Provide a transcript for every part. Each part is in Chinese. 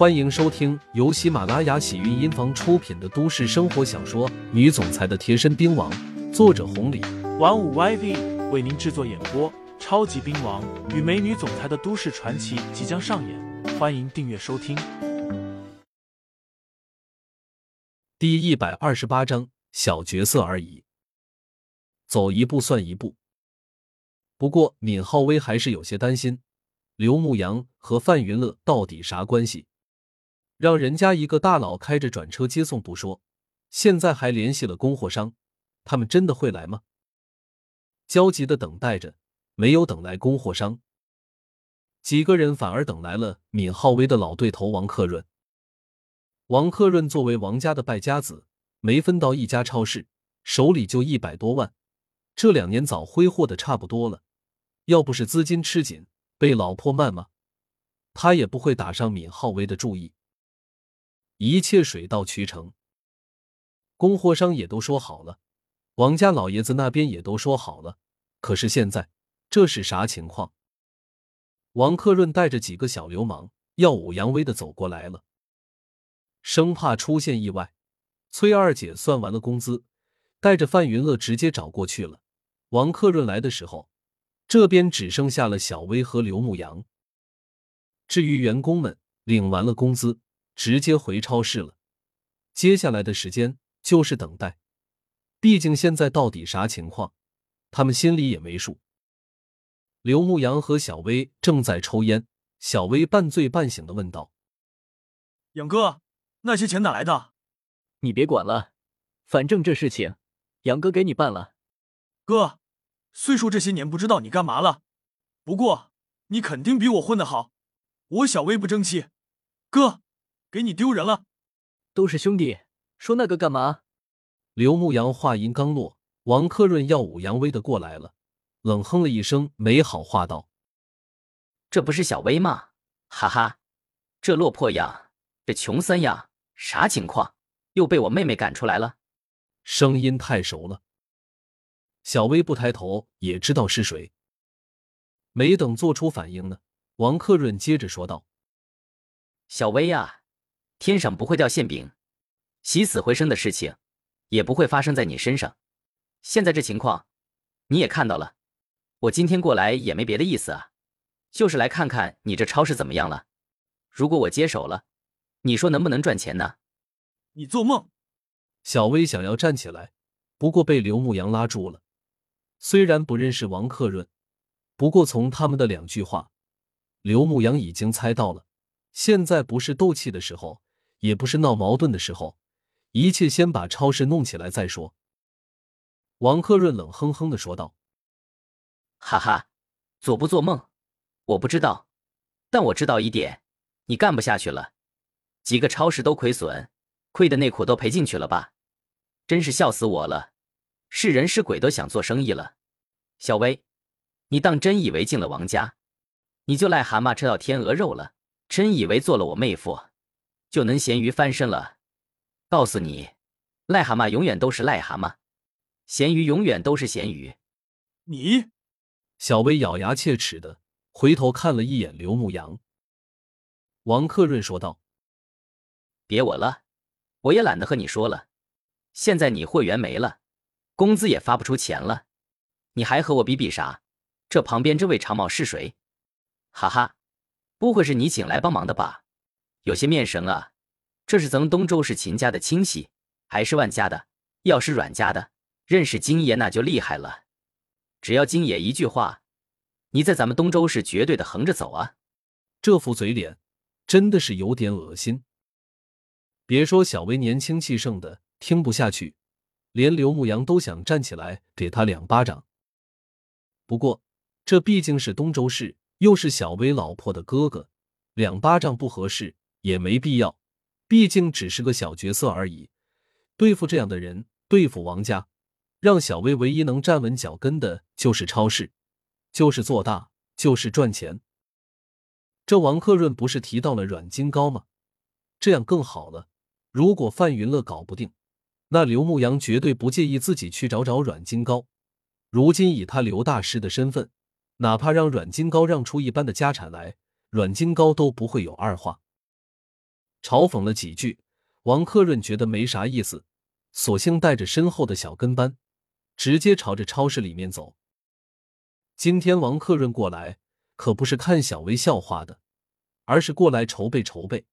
欢迎收听由喜马拉雅喜韵音房出品的都市生活小说《女总裁的贴身兵王》，作者红礼，玩五 YV 为您制作演播。超级兵王与美女总裁的都市传奇即将上演，欢迎订阅收听。第一百二十八章，小角色而已，走一步算一步。不过闵浩威还是有些担心，刘牧阳和范云乐到底啥关系？让人家一个大佬开着转车接送不说，现在还联系了供货商，他们真的会来吗？焦急的等待着，没有等来供货商，几个人反而等来了闵浩威的老对头王克润。王克润作为王家的败家子，没分到一家超市，手里就一百多万，这两年早挥霍的差不多了，要不是资金吃紧，被老婆谩骂，他也不会打上闵浩威的注意。一切水到渠成，供货商也都说好了，王家老爷子那边也都说好了。可是现在这是啥情况？王克润带着几个小流氓耀武扬威的走过来了，生怕出现意外。崔二姐算完了工资，带着范云乐直接找过去了。王克润来的时候，这边只剩下了小薇和刘牧阳。至于员工们，领完了工资。直接回超市了，接下来的时间就是等待。毕竟现在到底啥情况，他们心里也没数。刘牧阳和小薇正在抽烟，小薇半醉半醒的问道：“杨哥，那些钱哪来的？你别管了，反正这事情杨哥给你办了。哥，虽说这些年不知道你干嘛了，不过你肯定比我混得好。我小薇不争气，哥。”给你丢人了，都是兄弟，说那个干嘛？刘牧阳话音刚落，王克润耀武扬威的过来了，冷哼了一声，没好话道：“这不是小薇吗？哈哈，这落魄样，这穷酸样，啥情况？又被我妹妹赶出来了？”声音太熟了，小薇不抬头也知道是谁。没等做出反应呢，王克润接着说道：“小薇呀。”天上不会掉馅饼，起死回生的事情也不会发生在你身上。现在这情况你也看到了，我今天过来也没别的意思啊，就是来看看你这超市怎么样了。如果我接手了，你说能不能赚钱呢？你做梦！小薇想要站起来，不过被刘牧阳拉住了。虽然不认识王克润，不过从他们的两句话，刘牧阳已经猜到了，现在不是斗气的时候。也不是闹矛盾的时候，一切先把超市弄起来再说。王克润冷哼哼的说道：“哈哈，做不做梦？我不知道，但我知道一点，你干不下去了。几个超市都亏损，亏的内裤都赔进去了吧？真是笑死我了！是人是鬼都想做生意了。小薇，你当真以为进了王家，你就癞蛤蟆吃到天鹅肉了？真以为做了我妹夫？”就能咸鱼翻身了。告诉你，癞蛤蟆永远都是癞蛤蟆，咸鱼永远都是咸鱼。你，小薇咬牙切齿的回头看了一眼刘牧阳。王克润说道：“别我了，我也懒得和你说了。现在你会员没了，工资也发不出钱了，你还和我比比啥？这旁边这位长毛是谁？哈哈，不会是你请来帮忙的吧？”有些面神啊，这是咱们东周市秦家的亲戚，还是万家的？要是阮家的，认识金爷那就厉害了。只要金爷一句话，你在咱们东周市绝对的横着走啊！这副嘴脸真的是有点恶心。别说小薇年轻气盛的听不下去，连刘牧阳都想站起来给他两巴掌。不过这毕竟是东周市，又是小薇老婆的哥哥，两巴掌不合适。也没必要，毕竟只是个小角色而已。对付这样的人，对付王家，让小薇唯一能站稳脚跟的就是超市，就是做大，就是赚钱。这王克润不是提到了阮金高吗？这样更好了。如果范云乐搞不定，那刘牧阳绝对不介意自己去找找阮金高。如今以他刘大师的身份，哪怕让阮金高让出一半的家产来，阮金高都不会有二话。嘲讽了几句。王克润觉得没啥意思，索性带着身后的小跟班，直接朝着超市里面走。今天王克润过来，可不是看小薇笑话的，而是过来筹备筹备，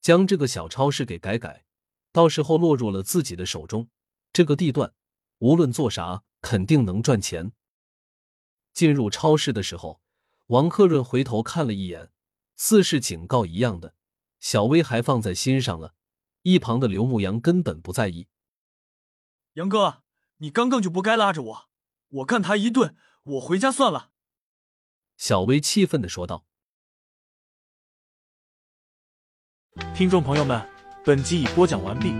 将这个小超市给改改，到时候落入了自己的手中，这个地段无论做啥，肯定能赚钱。进入超市的时候，王克润回头看了一眼，似是警告一样的，小薇还放在心上了。一旁的刘牧阳根本不在意。杨哥，你刚刚就不该拉着我，我干他一顿，我回家算了。小薇气愤的说道。听众朋友们，本集已播讲完毕，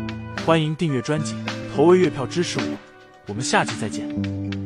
欢迎订阅专辑，投喂月票支持我，我们下集再见。